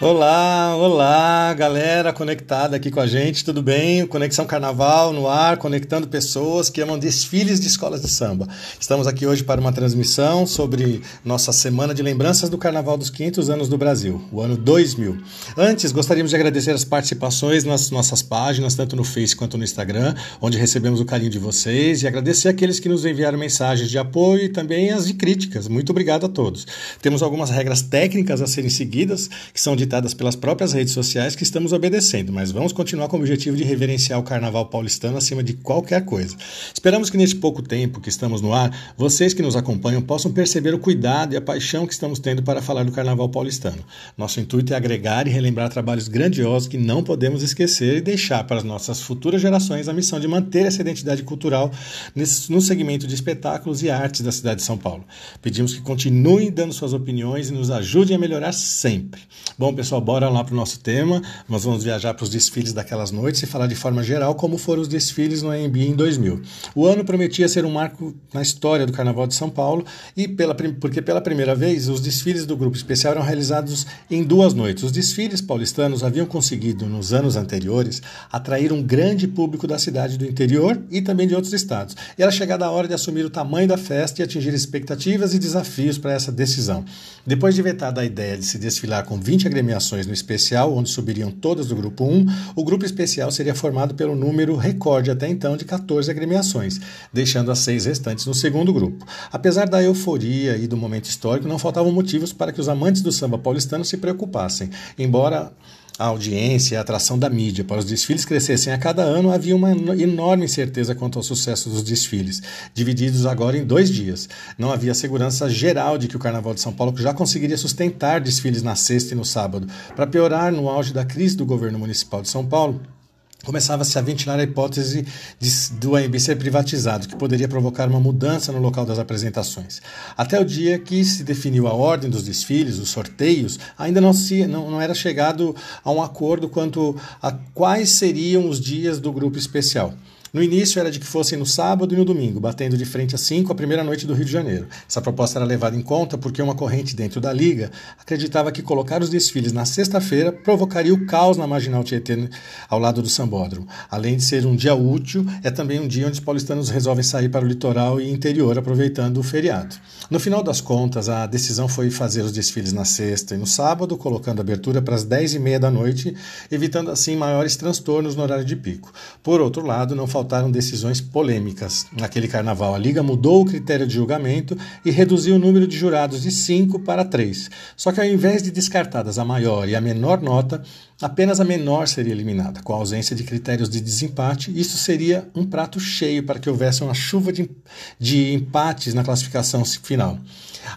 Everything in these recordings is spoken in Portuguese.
Olá, olá, galera conectada aqui com a gente, tudo bem? Conexão Carnaval no ar, conectando pessoas que amam desfiles de escolas de samba. Estamos aqui hoje para uma transmissão sobre nossa semana de lembranças do Carnaval dos 500 anos do Brasil, o ano 2000. Antes, gostaríamos de agradecer as participações nas nossas páginas, tanto no Face quanto no Instagram, onde recebemos o carinho de vocês, e agradecer aqueles que nos enviaram mensagens de apoio e também as de críticas. Muito obrigado a todos. Temos algumas regras técnicas a serem seguidas, que são de pelas próprias redes sociais que estamos obedecendo, mas vamos continuar com o objetivo de reverenciar o carnaval paulistano acima de qualquer coisa. Esperamos que neste pouco tempo que estamos no ar, vocês que nos acompanham possam perceber o cuidado e a paixão que estamos tendo para falar do carnaval paulistano. Nosso intuito é agregar e relembrar trabalhos grandiosos que não podemos esquecer e deixar para as nossas futuras gerações a missão de manter essa identidade cultural no segmento de espetáculos e artes da cidade de São Paulo. Pedimos que continuem dando suas opiniões e nos ajudem a melhorar sempre. Bom, pessoal, bora lá para o nosso tema. Nós vamos viajar para os desfiles daquelas noites e falar de forma geral como foram os desfiles no AMB em 2000. O ano prometia ser um marco na história do Carnaval de São Paulo e pela, porque pela primeira vez os desfiles do grupo especial eram realizados em duas noites. Os desfiles paulistanos haviam conseguido nos anos anteriores atrair um grande público da cidade do interior e também de outros estados. E era chegada a hora de assumir o tamanho da festa e atingir expectativas e desafios para essa decisão. Depois de vetada a ideia de se desfilar com 20 agremiações no especial, onde subiriam todas do grupo 1, o grupo especial seria formado pelo número recorde até então de 14 agremiações, deixando as seis restantes no segundo grupo. Apesar da euforia e do momento histórico, não faltavam motivos para que os amantes do samba paulistano se preocupassem, embora a audiência e a atração da mídia para os desfiles crescessem a cada ano, havia uma enorme incerteza quanto ao sucesso dos desfiles, divididos agora em dois dias. Não havia segurança geral de que o Carnaval de São Paulo já conseguiria sustentar desfiles na sexta e no sábado. Para piorar, no auge da crise do governo municipal de São Paulo, começava-se a ventilar a hipótese de, do AMB ser privatizado, que poderia provocar uma mudança no local das apresentações. Até o dia que se definiu a ordem dos desfiles, os sorteios, ainda não, se, não, não era chegado a um acordo quanto a quais seriam os dias do grupo especial. No início era de que fossem no sábado e no domingo, batendo de frente assim com a primeira noite do Rio de Janeiro. Essa proposta era levada em conta porque uma corrente dentro da Liga acreditava que colocar os desfiles na sexta-feira provocaria o caos na Marginal Tietê ao lado do Sambódromo. Além de ser um dia útil, é também um dia onde os paulistanos resolvem sair para o litoral e interior aproveitando o feriado. No final das contas, a decisão foi fazer os desfiles na sexta e no sábado, colocando abertura para as 10 e meia da noite, evitando assim maiores transtornos no horário de pico. Por outro lado, não faltaram decisões polêmicas. Naquele carnaval, a Liga mudou o critério de julgamento e reduziu o número de jurados de 5 para 3. Só que ao invés de descartadas a maior e a menor nota, apenas a menor seria eliminada. Com a ausência de critérios de desempate, isso seria um prato cheio para que houvesse uma chuva de, de empates na classificação final.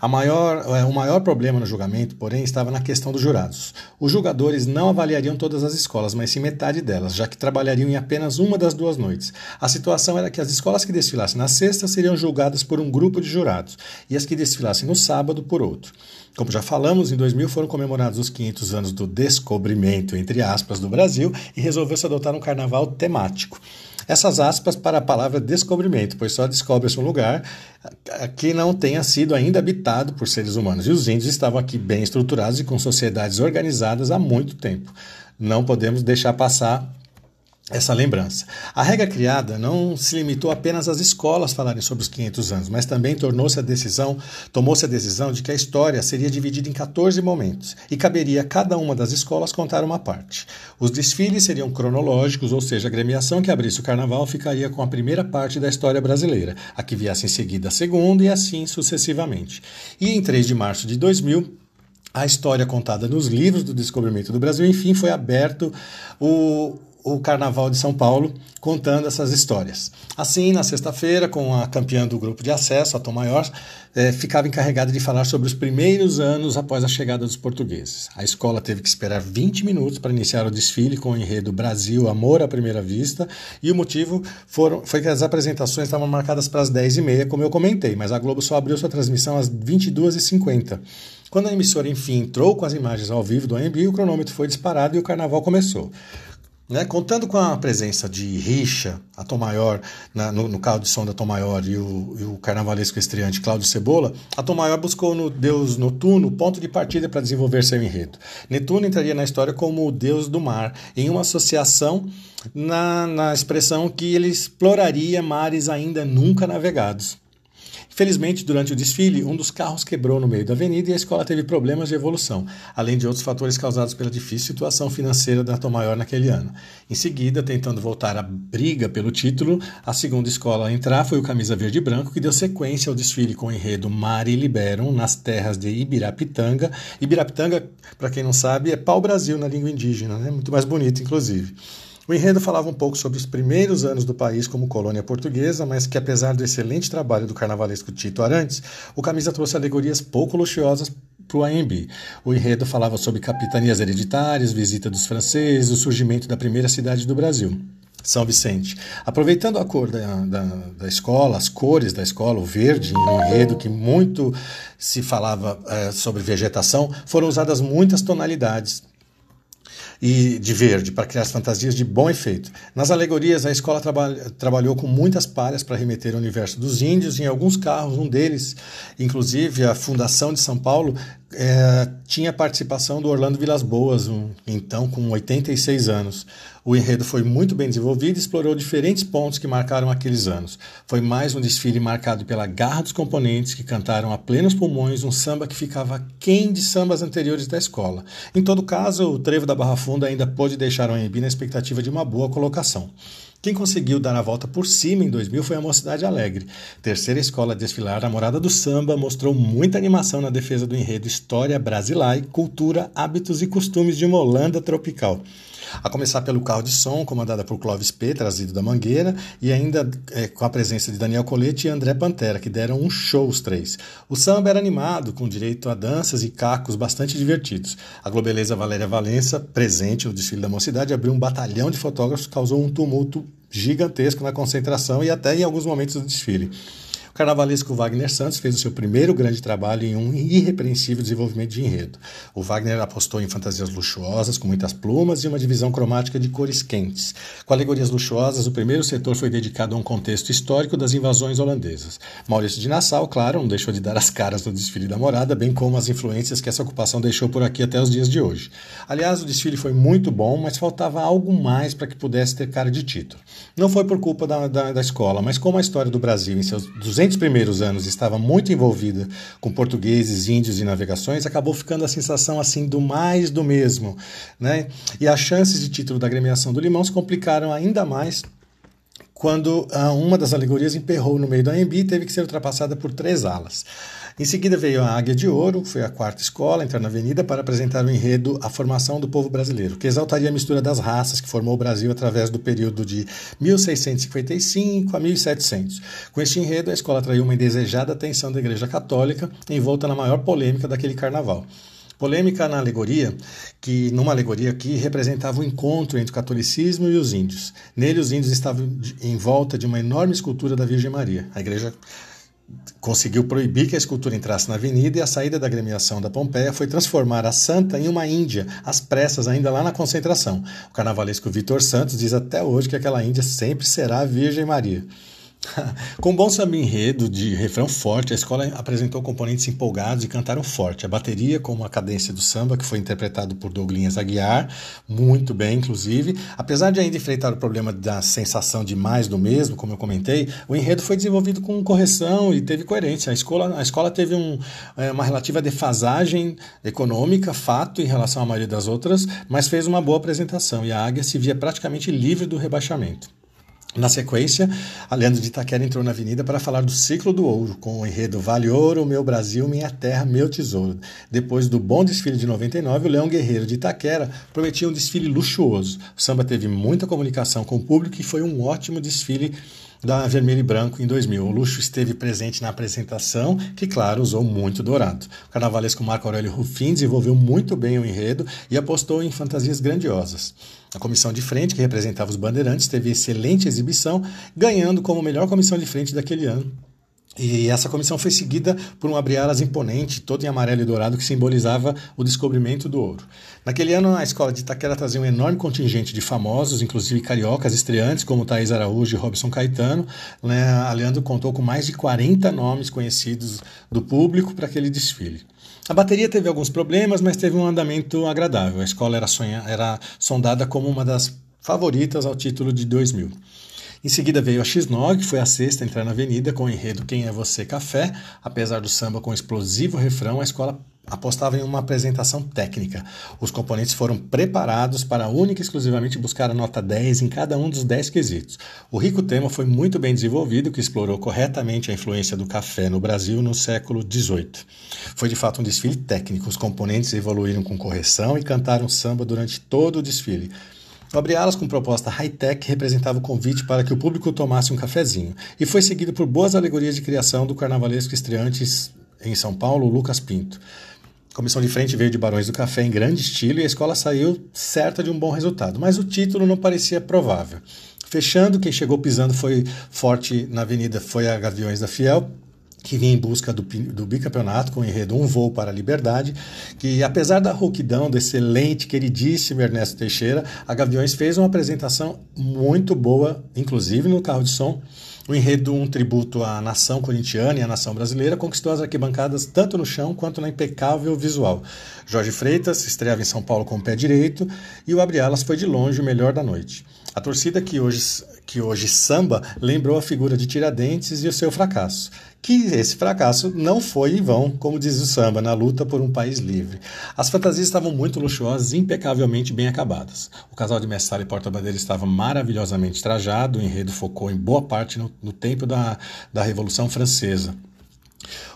Maior, é, o maior problema no julgamento, porém, estava na questão dos jurados. Os julgadores não avaliariam todas as escolas, mas sim metade delas, já que trabalhariam em apenas uma das duas noites. A situação era que as escolas que desfilassem na sexta seriam julgadas por um grupo de jurados e as que desfilassem no sábado por outro. Como já falamos, em 2000 foram comemorados os 500 anos do descobrimento, entre aspas, do Brasil e resolveu-se adotar um carnaval temático. Essas aspas para a palavra descobrimento, pois só descobre-se um lugar que não tenha sido ainda habitado por seres humanos. E os índios estavam aqui bem estruturados e com sociedades organizadas há muito tempo. Não podemos deixar passar essa lembrança. A regra criada não se limitou apenas às escolas falarem sobre os 500 anos, mas também tornou-se a decisão, tomou-se a decisão de que a história seria dividida em 14 momentos e caberia a cada uma das escolas contar uma parte. Os desfiles seriam cronológicos, ou seja, a gremiação que abrisse o carnaval ficaria com a primeira parte da história brasileira, a que viesse em seguida a segunda e assim sucessivamente. E em 3 de março de 2000, a história contada nos livros do descobrimento do Brasil, enfim, foi aberto o o Carnaval de São Paulo, contando essas histórias. Assim, na sexta-feira, com a campeã do grupo de acesso, a Tom Maior, eh, ficava encarregada de falar sobre os primeiros anos após a chegada dos portugueses. A escola teve que esperar 20 minutos para iniciar o desfile com o enredo Brasil, Amor à Primeira Vista, e o motivo foram, foi que as apresentações estavam marcadas para as 10h30, como eu comentei, mas a Globo só abriu sua transmissão às 22h50. Quando a emissora, enfim, entrou com as imagens ao vivo do AMB, o cronômetro foi disparado e o carnaval começou. Né? Contando com a presença de Richa, a Tom Maior, na, no, no, carro de som da Tom Maior e o, e o carnavalesco estreante Cláudio Cebola, a Tom Maior buscou no deus Notuno ponto de partida para desenvolver seu enredo. Netuno entraria na história como o deus do mar, em uma associação na, na expressão que ele exploraria mares ainda nunca navegados. Felizmente, durante o desfile, um dos carros quebrou no meio da avenida e a escola teve problemas de evolução, além de outros fatores causados pela difícil situação financeira da Tom Maior naquele ano. Em seguida, tentando voltar à briga pelo título, a segunda escola a entrar foi o Camisa Verde e Branco, que deu sequência ao desfile com o enredo Mari Liberam nas terras de Ibirapitanga. Ibirapitanga, para quem não sabe, é pau-brasil na língua indígena, né? muito mais bonito, inclusive. O enredo falava um pouco sobre os primeiros anos do país como colônia portuguesa, mas que apesar do excelente trabalho do carnavalesco Tito Arantes, o Camisa trouxe alegorias pouco luxuosas para o AMB. O enredo falava sobre capitanias hereditárias, visita dos franceses, o surgimento da primeira cidade do Brasil. São Vicente. Aproveitando a cor da, da, da, escola, as cores da escola, o verde, um enredo que muito se falava é, sobre vegetação, foram usadas muitas tonalidades e de verde para criar as fantasias de bom efeito. Nas alegorias, a escola traba trabalhou com muitas palhas para remeter ao universo dos índios. Em alguns carros, um deles, inclusive a Fundação de São Paulo, é, tinha participação do Orlando Vilas Boas, um, então com 86 anos. O enredo foi muito bem desenvolvido e explorou diferentes pontos que marcaram aqueles anos. Foi mais um desfile marcado pela garra dos componentes que cantaram a plenos pulmões um samba que ficava quem de sambas anteriores da escola. Em todo caso, o Trevo da Barra Funda ainda pôde deixar o AMB na expectativa de uma boa colocação. Quem conseguiu dar a volta por cima em 2000 foi a Mocidade Alegre. Terceira escola a desfilar, a Morada do Samba mostrou muita animação na defesa do enredo História Brasileira, Cultura, Hábitos e Costumes de uma Holanda Tropical. A começar pelo carro de som, comandada por Clóvis P., trazido da Mangueira, e ainda é, com a presença de Daniel Colete e André Pantera, que deram um show os três. O samba era animado, com direito a danças e cacos bastante divertidos. A globeleza Valéria Valença, presente no desfile da mocidade, abriu um batalhão de fotógrafos, causou um tumulto gigantesco na concentração e até em alguns momentos do desfile. Carnavalesco Wagner Santos fez o seu primeiro grande trabalho em um irrepreensível desenvolvimento de enredo. O Wagner apostou em fantasias luxuosas, com muitas plumas e uma divisão cromática de cores quentes. Com alegorias luxuosas, o primeiro setor foi dedicado a um contexto histórico das invasões holandesas. Maurício de Nassau, claro, não deixou de dar as caras no desfile da morada, bem como as influências que essa ocupação deixou por aqui até os dias de hoje. Aliás, o desfile foi muito bom, mas faltava algo mais para que pudesse ter cara de título. Não foi por culpa da, da, da escola, mas como a história do Brasil em seus 200 200 primeiros anos estava muito envolvida com portugueses, índios e navegações, acabou ficando a sensação assim do mais do mesmo. Né? E as chances de título da agremiação do Limão se complicaram ainda mais quando ah, uma das alegorias emperrou no meio do AMB e teve que ser ultrapassada por três alas. Em seguida veio a Águia de Ouro, foi a quarta escola entrar na avenida para apresentar o enredo A Formação do Povo Brasileiro, que exaltaria a mistura das raças que formou o Brasil através do período de 1655 a 1700. Com este enredo, a escola atraiu uma indesejada atenção da Igreja Católica, envolta na maior polêmica daquele carnaval. Polêmica na alegoria, que numa alegoria que representava o encontro entre o catolicismo e os índios. Nele, os índios estavam em volta de uma enorme escultura da Virgem Maria. A igreja conseguiu proibir que a escultura entrasse na avenida e a saída da agremiação da Pompeia foi transformar a santa em uma índia, às pressas, ainda lá na concentração. O carnavalesco Vitor Santos diz até hoje que aquela índia sempre será a Virgem Maria. Com bom samba enredo de refrão forte, a escola apresentou componentes empolgados e cantaram forte. A bateria com uma cadência do samba, que foi interpretado por Douglinhas Aguiar, muito bem, inclusive. Apesar de ainda enfrentar o problema da sensação de mais do mesmo, como eu comentei, o enredo foi desenvolvido com correção e teve coerência. A escola, a escola teve um, é, uma relativa defasagem econômica, fato, em relação à maioria das outras, mas fez uma boa apresentação e a Águia se via praticamente livre do rebaixamento. Na sequência, a Leandro de Itaquera entrou na avenida para falar do ciclo do ouro, com o enredo Vale Ouro, Meu Brasil, Minha Terra, Meu Tesouro. Depois do bom desfile de 99, o Leão Guerreiro de Itaquera prometia um desfile luxuoso. O samba teve muita comunicação com o público e foi um ótimo desfile da Vermelho e Branco em 2000. O luxo esteve presente na apresentação, que, claro, usou muito dourado. O carnavalesco Marco Aurélio Rufin desenvolveu muito bem o enredo e apostou em fantasias grandiosas. A comissão de frente, que representava os bandeirantes, teve excelente exibição, ganhando como melhor comissão de frente daquele ano E essa comissão foi seguida por um abre-alas imponente, todo em amarelo e dourado, que simbolizava o descobrimento do ouro. Naquele ano, a escola de Itaquera trazia um enorme contingente de famosos, inclusive cariocas estreantes, como Thaís Araújo e Robson Caetano. Né? A Leandro contou com mais de 40 nomes conhecidos do público para aquele desfile. A bateria teve alguns problemas, mas teve um andamento agradável. A escola era, sonha, era sondada como uma das favoritas ao título de 2000. Em seguida veio a X9, que foi a sexta a entrar na avenida com o enredo Quem é Você Café. Apesar do samba com explosivo refrão, a escola apostava em uma apresentação técnica. Os componentes foram preparados para única e exclusivamente buscar a nota 10 em cada um dos 10 quesitos. O rico tema foi muito bem desenvolvido, que explorou corretamente a influência do café no Brasil no século XVIII. Foi de fato um desfile técnico. Os componentes evoluíram com correção e cantaram samba durante todo o desfile. Abre alas com proposta high-tech representava o convite para que o público tomasse um cafezinho, e foi seguido por boas alegorias de criação do carnavalesco estreantes em São Paulo, Lucas Pinto. A comissão de frente veio de Barões do Café em grande estilo e a escola saiu certa de um bom resultado, mas o título não parecia provável. Fechando, quem chegou pisando foi forte na avenida foi a Gaviões da Fiel, que vinha em busca do, do, bicampeonato com o enredo Um Voo para a Liberdade, que apesar da rouquidão do excelente, queridíssimo Ernesto Teixeira, a Gaviões fez uma apresentação muito boa, inclusive no carro de som. O enredo, um tributo à nação corintiana e à nação brasileira, conquistou as arquibancadas tanto no chão quanto na impecável visual. Jorge Freitas estreava em São Paulo com o pé direito e o Abre Alas foi de longe o melhor da noite. A torcida que hoje, que hoje samba lembrou a figura de Tiradentes e o seu fracasso que esse fracasso não foi em vão, como diz o samba, na luta por um país livre. As fantasias estavam muito luxuosas e impecavelmente bem acabadas. O casal de Messala e Porta-Bandeira estava maravilhosamente trajado, o enredo focou em boa parte no, no tempo da, da Revolução Francesa.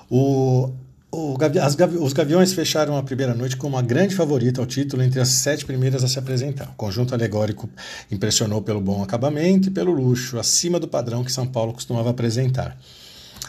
O, o, as, os Gaviões fecharam a primeira noite como uma grande favorita ao título entre as sete primeiras a se apresentar. O conjunto alegórico impressionou pelo bom acabamento e pelo luxo, acima do padrão que São Paulo costumava apresentar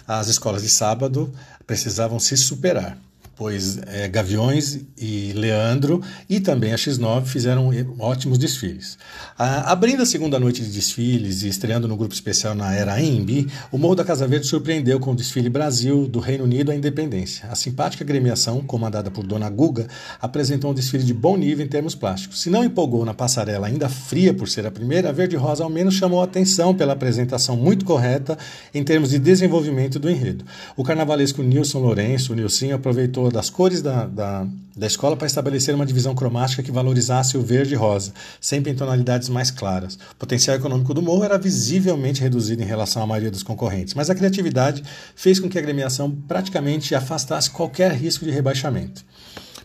as escolas de sábado precisavam se superar pois é, Gaviões e Leandro e também a X9 fizeram ótimos desfiles. Ah, abrindo a segunda noite de desfiles e estreando no grupo especial na era AMB, o Morro da Casa Verde surpreendeu com o desfile Brasil do Reino Unido à Independência. A simpática gremiação, comandada por Dona Guga, apresentou um desfile de bom nível em termos plásticos. Se não empolgou na passarela ainda fria por ser a primeira, a Verde Rosa ao menos chamou a atenção pela apresentação muito correta em termos de desenvolvimento do enredo. O carnavalesco Nilson Lourenço, o Nilson, aproveitou das cores da, da, da escola para estabelecer uma divisão cromática que valorizasse o verde e rosa, sempre em tonalidades mais claras. O potencial econômico do morro era visivelmente reduzido em relação à maioria dos concorrentes, mas a criatividade fez com que a agremiação praticamente afastasse qualquer risco de rebaixamento.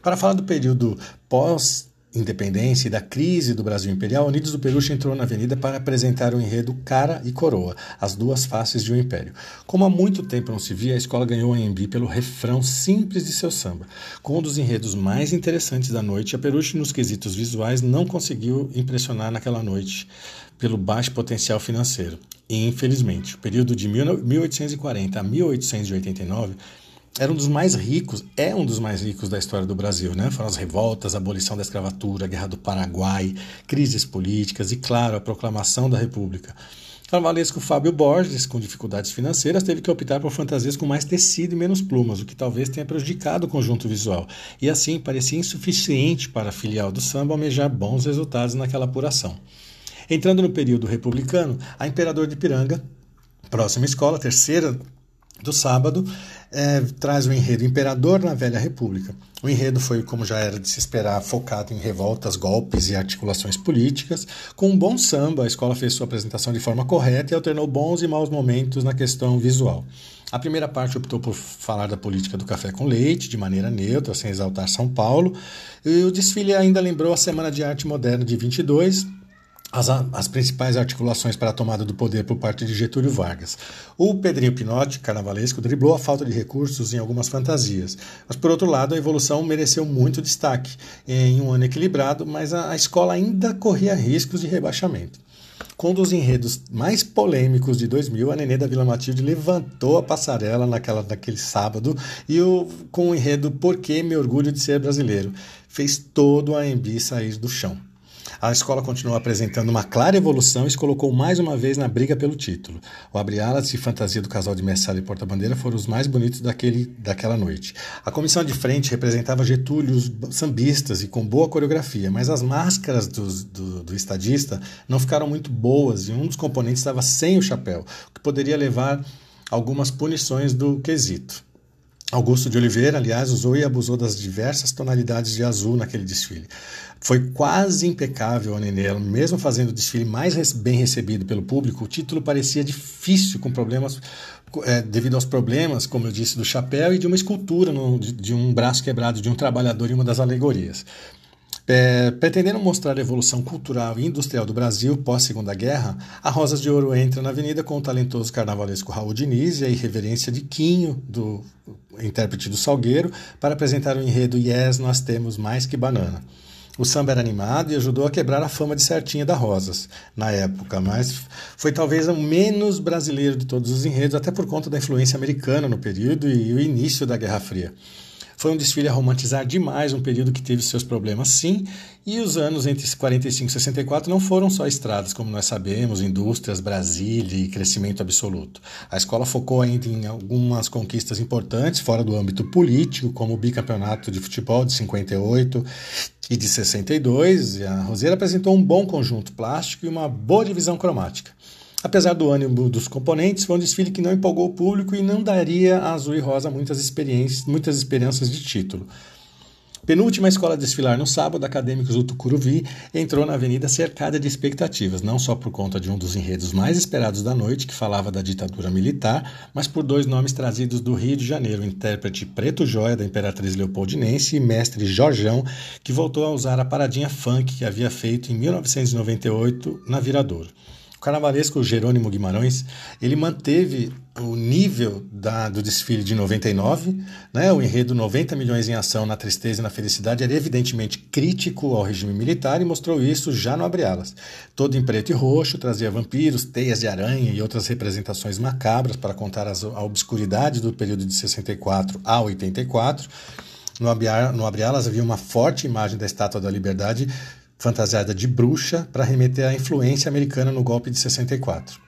Para falar do período pós independência e da crise do Brasil Imperial, Unidos do Peluche entrou na avenida para apresentar o enredo Cara e Coroa, as duas faces de um império. Como há muito tempo não se via, a escola ganhou a Embi pelo refrão simples de seu samba. Com um dos enredos mais interessantes da noite, a Peluche, nos quesitos visuais, não conseguiu impressionar naquela noite pelo baixo potencial financeiro. E, infelizmente, o período de 1840 a 1889 era um dos mais ricos, é um dos mais ricos da história do Brasil, né? Foram as revoltas, a abolição da escravatura, a Guerra do Paraguai, crises políticas e, claro, a proclamação da República. Carnavalesco Fábio Borges, com dificuldades financeiras, teve que optar por fantasias com mais tecido e menos plumas, o que talvez tenha prejudicado o conjunto visual, e assim parecia insuficiente para a filial do samba almejar bons resultados naquela apuração. Entrando no período republicano, a Imperador de Piranga, próxima escola, terceira do sábado, é, traz o enredo Imperador na Velha República. O enredo foi, como já era de se esperar, focado em revoltas, golpes e articulações políticas. Com um bom samba, a escola fez sua apresentação de forma correta e alternou bons e maus momentos na questão visual. A primeira parte optou por falar da política do café com leite, de maneira neutra, sem exaltar São Paulo. E o desfile ainda lembrou a Semana de Arte Moderna de 22, as, as, principais articulações para a tomada do poder por parte de Getúlio Vargas. O Pedrinho Pinotti, carnavalesco, driblou a falta de recursos em algumas fantasias. Mas, por outro lado, a evolução mereceu muito destaque em um ano equilibrado, mas a, a escola ainda corria riscos de rebaixamento. Com um dos enredos mais polêmicos de 2000, a Nenê da Vila Matilde levantou a passarela naquela, naquele sábado e o, com o enredo Por que me orgulho de ser brasileiro? Fez todo a AMB sair do chão. A escola continuou apresentando uma clara evolução e se colocou mais uma vez na briga pelo título. O abre-alas e fantasia do casal de Messala e Porta-Bandeira foram os mais bonitos daquele, daquela noite. A comissão de frente representava getúlios sambistas e com boa coreografia, mas as máscaras do, do estadista não ficaram muito boas e um dos componentes estava sem o chapéu, o que poderia levar algumas punições do quesito. Augusto de Oliveira, aliás, usou e abusou das diversas tonalidades de azul naquele desfile. Foi quase impecável a Nenê, mesmo fazendo o desfile mais bem recebido pelo público, o título parecia difícil com problemas é, devido aos problemas, como eu disse, do chapéu e de uma escultura no, de, de um braço quebrado de um trabalhador em uma das alegorias. É, pretendendo mostrar a evolução cultural e industrial do Brasil pós-Segunda Guerra, a Rosas de Ouro entra na avenida com o talentoso carnavalesco Raul Diniz e a irreverência de Quinho, do intérprete do Salgueiro, para apresentar o enredo Yes, Nós Temos Mais Que Banana. O samba era animado e ajudou a quebrar a fama de certinha da Rosas na época, mas foi talvez o menos brasileiro de todos os enredos, até por conta da influência americana no período e o início da Guerra Fria. Foi um desfile a romantizar demais um período que teve seus problemas, sim, e os anos entre 45 e 64 não foram só estradas, como nós sabemos, indústrias, Brasília e crescimento absoluto. A escola focou ainda em algumas conquistas importantes fora do âmbito político, como o bicampeonato de futebol de 58 e de 62. E a Roseira apresentou um bom conjunto plástico e uma boa divisão cromática. Apesar do ânimo dos componentes, foi um desfile que não empolgou o público e não daria a Azul e Rosa muitas, experiências, muitas esperanças de título. Penúltima escola a desfilar no sábado, Acadêmicos do Tucuruvi entrou na avenida cercada de expectativas, não só por conta de um dos enredos mais esperados da noite, que falava da ditadura militar, mas por dois nomes trazidos do Rio de Janeiro, o intérprete Preto Joia da Imperatriz Leopoldinense e mestre Jorjão, que voltou a usar a paradinha funk que havia feito em 1998 na Viradouro. O carnavalesco Jerônimo Guimarães, ele manteve o nível da, do desfile de 99, né? o enredo 90 milhões em ação na tristeza e na felicidade era evidentemente crítico ao regime militar e mostrou isso já no Abre Alas. Todo em preto e roxo, trazia vampiros, teias de aranha e outras representações macabras para contar as, a obscuridade do período de 64 a 84. No no Abre Alas havia uma forte imagem da Estátua da Liberdade fantasiada de bruxa para remeter à influência americana no golpe de 64.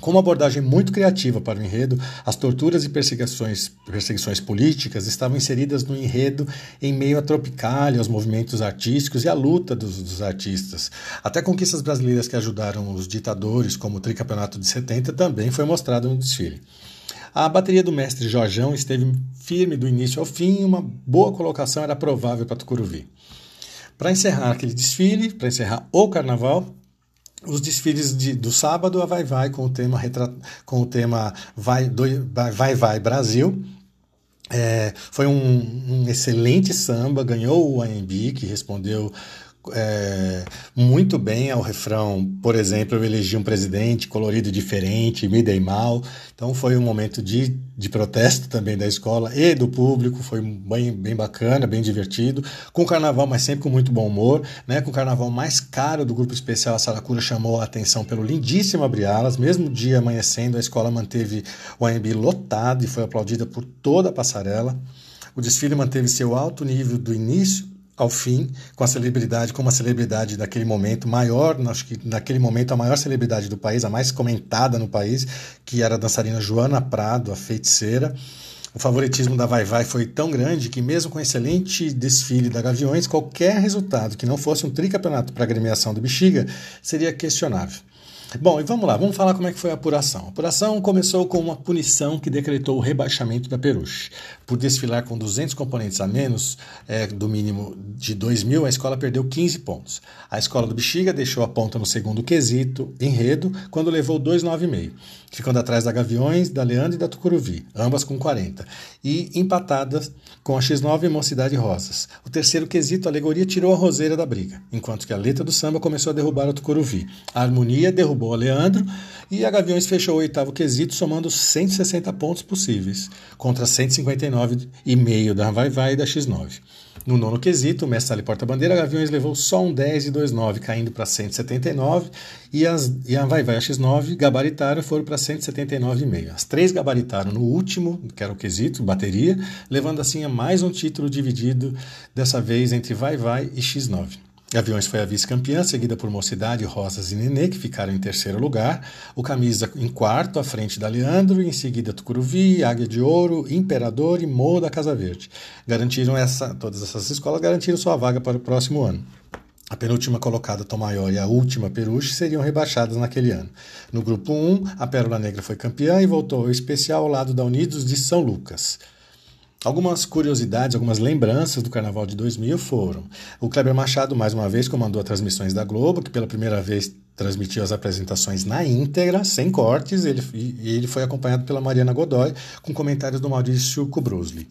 Com uma abordagem muito criativa para o enredo, as torturas e perseguições, perseguições políticas estavam inseridas no enredo em meio à tropicália, aos movimentos artísticos e à luta dos, dos, artistas. Até conquistas brasileiras que ajudaram os ditadores, como o tricampeonato de 70, também foi mostrado no desfile. A bateria do mestre Jorjão esteve firme do início ao fim e uma boa colocação era provável para Tucuruvi. Para encerrar aquele desfile, para encerrar o carnaval, os desfiles de, do sábado, a Vai Vai com o tema, com o tema Vai, do, Vai Vai Brasil. É, foi um, um, excelente samba, ganhou o AMB, que respondeu é, muito bem ao refrão, por exemplo, eu elegi um presidente colorido diferente, me dei mal. Então foi um momento de, de protesto também da escola e do público, foi bem, bem bacana, bem divertido. Com o carnaval, mas sempre com muito bom humor. Né? Com o carnaval mais caro do grupo especial, a Saracura chamou a atenção pelo lindíssimo Abrialas. Mesmo dia amanhecendo, a escola manteve o AMB lotado e foi aplaudida por toda a passarela. O desfile manteve seu alto nível do início ao fim com a celebridade, como a celebridade daquele momento maior, acho que naquele momento a maior celebridade do país, a mais comentada no país, que era a dançarina Joana Prado, a feiticeira. O favoritismo da Vai Vai foi tão grande que, mesmo com excelente desfile da Gaviões, qualquer resultado que não fosse um tricampeonato para a agremiação do Bexiga seria questionável. Bom, e vamos lá, vamos falar como é que foi a apuração. A apuração começou com uma punição que decretou o rebaixamento da Peruche. Por desfilar com 200 componentes a menos, é, do mínimo de 2 mil, a escola perdeu 15 pontos. A escola do Bexiga deixou a ponta no segundo quesito, enredo, quando levou 2,9,5, ficando atrás da Gaviões, da Leandro e da Tucuruvi, ambas com 40, e empatadas com a X9 e Mocidade Rosas. O terceiro quesito, a alegoria, tirou a roseira da briga, enquanto que a letra do samba começou a derrubar a Tucuruvi. A harmonia derrubou a Leandro e a Gaviões fechou o oitavo quesito somando 160 pontos possíveis contra 159,5 da Vai Vai e da X9. No nono quesito, o mestre porta-bandeira, Gaviões levou só um 10 e 2,9, caindo para 179, e, as, e a Vai Vai a X9 gabaritaram foram para 179,5. As três gabaritaram no último, que era o quesito, bateria, levando assim a mais um título dividido, dessa vez entre Vai Vai e X9. Gaviões foi a vice-campeã, seguida por Mocidade, Rosas e Nenê, que ficaram em terceiro lugar. O Camisa em quarto, à frente da Leandro, em seguida Tucuruvi, Águia de Ouro, Imperador e Morro da Casa Verde. Garantiram essa, todas essas escolas garantiram sua vaga para o próximo ano. A penúltima colocada, Tom Maior, e a última, Peruche, seriam rebaixadas naquele ano. No grupo 1, a Pérola Negra foi campeã e voltou ao especial ao lado da Unidos de São Lucas. Algumas curiosidades, algumas lembranças do Carnaval de 2000 foram: o Kleber Machado, mais uma vez, comandou as transmissões da Globo, que pela primeira vez transmitiu as apresentações na íntegra, sem cortes, ele, e ele foi acompanhado pela Mariana Godoy, com comentários do Maurício Kubrusli.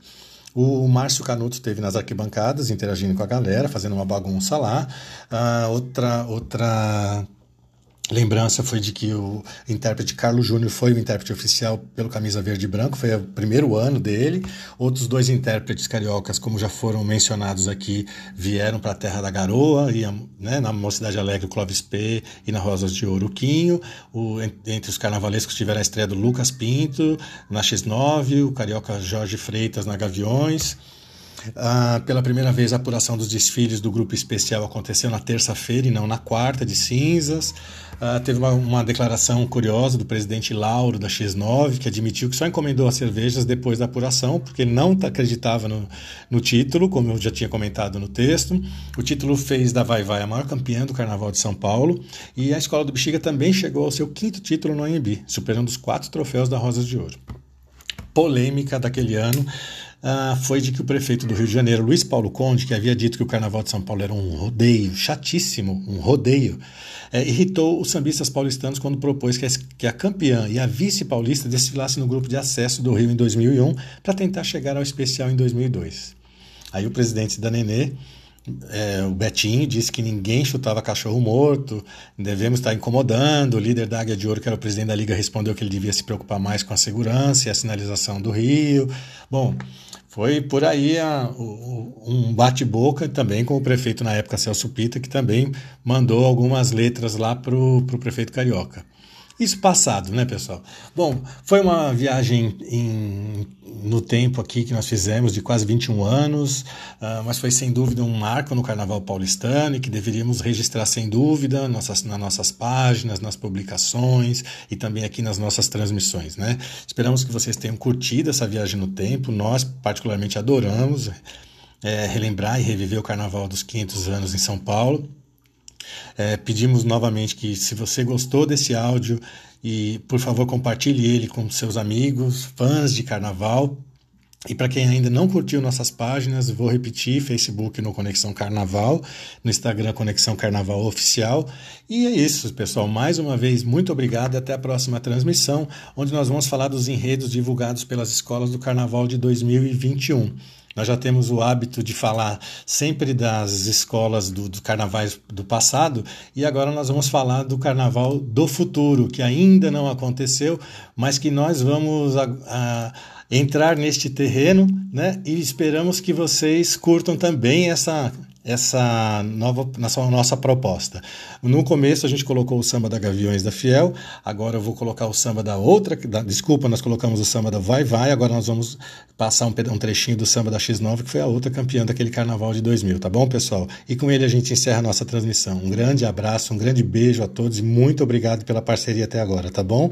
O Márcio Canuto esteve nas arquibancadas, interagindo com a galera, fazendo uma bagunça lá. Uh, outra, outra lembrança foi de que o intérprete Carlos Júnior foi o intérprete oficial pelo Camisa Verde e Branco, foi o primeiro ano dele. Outros dois intérpretes cariocas, como já foram mencionados aqui, vieram para a Terra da Garoa, e, né, na Mocidade Alegre o Clóvis P e na Rosas de Ouro o Quinho. O, entre os carnavalescos tiveram a estreia do Lucas Pinto na X9, o carioca Jorge Freitas na Gaviões. Ah, pela primeira vez, a apuração dos desfiles do grupo especial aconteceu na terça-feira e não na quarta de cinzas. Ah, teve uma, uma, declaração curiosa do presidente Lauro da X9, que admitiu que só encomendou as cervejas depois da apuração, porque não acreditava no, no título, como eu já tinha comentado no texto. O título fez da Vai Vai a maior campeã do Carnaval de São Paulo. E a Escola do Bexiga também chegou ao seu quinto título no AMB, superando os quatro troféus da Rosas de Ouro. Polêmica daquele ano ah, foi de que o prefeito do Rio de Janeiro, Luiz Paulo Conde, que havia dito que o Carnaval de São Paulo era um rodeio, chatíssimo, um rodeio, é, irritou os sambistas paulistanos quando propôs que a, que a campeã e a vice-paulista desfilassem no grupo de acesso do Rio em 2001 para tentar chegar ao especial em 2002. Aí o presidente da Nenê é, o Betinho disse que ninguém chutava cachorro morto, devemos estar incomodando. O líder da Águia de Ouro, que era o presidente da liga, respondeu que ele devia se preocupar mais com a segurança e a sinalização do rio. Bom, foi por aí a, o, um bate-boca também com o prefeito na época, Celso Pita, que também mandou algumas letras lá para o prefeito Carioca. Isso passado, né, pessoal? Bom, foi uma viagem em, no tempo aqui que nós fizemos de quase 21 anos, uh, mas foi sem dúvida um marco no Carnaval paulistano e que deveríamos registrar sem dúvida nossas, nas nossas páginas, nas publicações e também aqui nas nossas transmissões, né? Esperamos que vocês tenham curtido essa viagem no tempo, nós particularmente adoramos é, relembrar e reviver o Carnaval dos 500 anos em São Paulo. É, pedimos novamente que, se você gostou desse áudio, e por favor compartilhe ele com seus amigos, fãs de carnaval. E para quem ainda não curtiu nossas páginas, vou repetir: Facebook no Conexão Carnaval, no Instagram Conexão Carnaval Oficial. E é isso, pessoal. Mais uma vez, muito obrigado e até a próxima transmissão, onde nós vamos falar dos enredos divulgados pelas escolas do Carnaval de 2021. Nós já temos o hábito de falar sempre das escolas do, do carnavais do passado e agora nós vamos falar do carnaval do futuro, que ainda não aconteceu, mas que nós vamos a, a, entrar neste terreno né? e esperamos que vocês curtam também essa essa nova nossa, nossa proposta. No começo a gente colocou o samba da Gaviões da Fiel, agora eu vou colocar o samba da outra, da, desculpa, nós colocamos o samba da Vai Vai, agora nós vamos passar um, um trechinho do samba da X9, que foi a outra campeã daquele carnaval de 2000, tá bom, pessoal? E com ele a gente encerra a nossa transmissão. Um grande abraço, um grande beijo a todos e muito obrigado pela parceria até agora, tá bom?